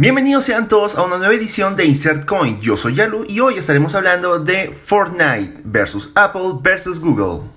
Bienvenidos sean todos a una nueva edición de Insert Coin. Yo soy Yalu y hoy estaremos hablando de Fortnite versus Apple versus Google.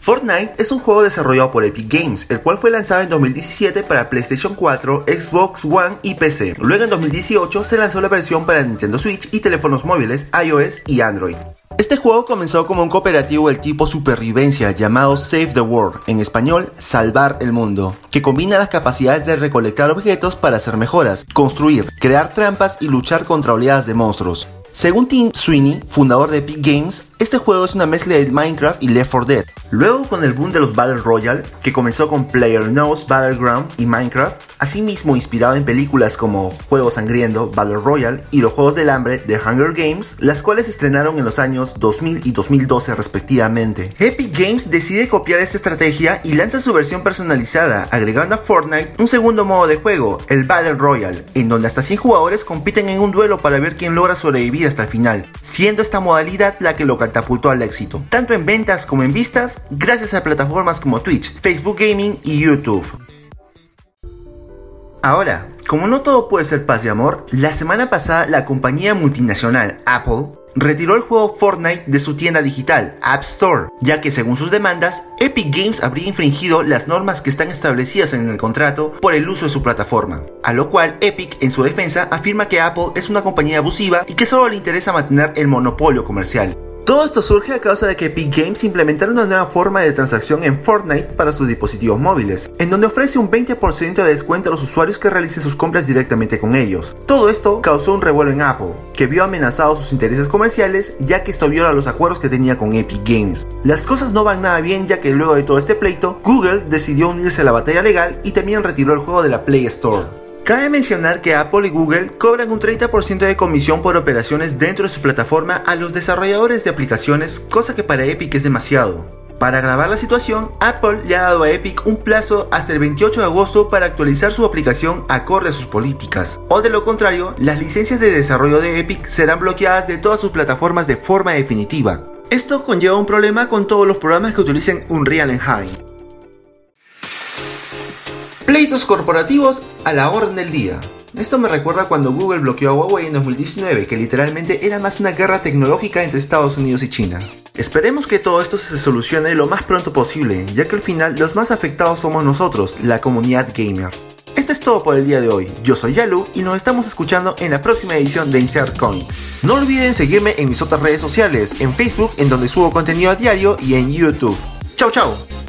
Fortnite es un juego desarrollado por Epic Games, el cual fue lanzado en 2017 para PlayStation 4, Xbox One y PC. Luego en 2018 se lanzó la versión para Nintendo Switch y teléfonos móviles iOS y Android. Este juego comenzó como un cooperativo del tipo supervivencia llamado Save the World, en español Salvar el Mundo, que combina las capacidades de recolectar objetos para hacer mejoras, construir, crear trampas y luchar contra oleadas de monstruos. Según Tim Sweeney, fundador de Epic Games, este juego es una mezcla de Minecraft y Left 4 Dead. Luego con el boom de los Battle Royale, que comenzó con PlayerUnknown's Battleground y Minecraft, asimismo inspirado en películas como Juego Sangriento, Battle Royale y los Juegos del Hambre de Hunger Games, las cuales se estrenaron en los años 2000 y 2012 respectivamente. Epic Games decide copiar esta estrategia y lanza su versión personalizada, agregando a Fortnite un segundo modo de juego, el Battle Royale, en donde hasta 100 jugadores compiten en un duelo para ver quién logra sobrevivir hasta el final, siendo esta modalidad la que lo catapultó al éxito, tanto en ventas como en vistas, gracias a plataformas como Twitch, Facebook Gaming y YouTube. Ahora, como no todo puede ser paz y amor, la semana pasada la compañía multinacional Apple retiró el juego Fortnite de su tienda digital, App Store, ya que según sus demandas, Epic Games habría infringido las normas que están establecidas en el contrato por el uso de su plataforma. A lo cual Epic, en su defensa, afirma que Apple es una compañía abusiva y que solo le interesa mantener el monopolio comercial. Todo esto surge a causa de que Epic Games implementaron una nueva forma de transacción en Fortnite para sus dispositivos móviles, en donde ofrece un 20% de descuento a los usuarios que realicen sus compras directamente con ellos. Todo esto causó un revuelo en Apple, que vio amenazados sus intereses comerciales ya que esto viola los acuerdos que tenía con Epic Games. Las cosas no van nada bien ya que luego de todo este pleito, Google decidió unirse a la batalla legal y también retiró el juego de la Play Store. Cabe mencionar que Apple y Google cobran un 30% de comisión por operaciones dentro de su plataforma a los desarrolladores de aplicaciones, cosa que para Epic es demasiado. Para agravar la situación, Apple le ha dado a Epic un plazo hasta el 28 de agosto para actualizar su aplicación acorde a sus políticas. O de lo contrario, las licencias de desarrollo de Epic serán bloqueadas de todas sus plataformas de forma definitiva. Esto conlleva un problema con todos los programas que utilicen Unreal Engine. Pleitos corporativos a la orden del día. Esto me recuerda cuando Google bloqueó a Huawei en 2019, que literalmente era más una guerra tecnológica entre Estados Unidos y China. Esperemos que todo esto se solucione lo más pronto posible, ya que al final los más afectados somos nosotros, la comunidad gamer. Esto es todo por el día de hoy. Yo soy Yalu y nos estamos escuchando en la próxima edición de Insert Coin. No olviden seguirme en mis otras redes sociales, en Facebook en donde subo contenido a diario y en YouTube. Chau chau.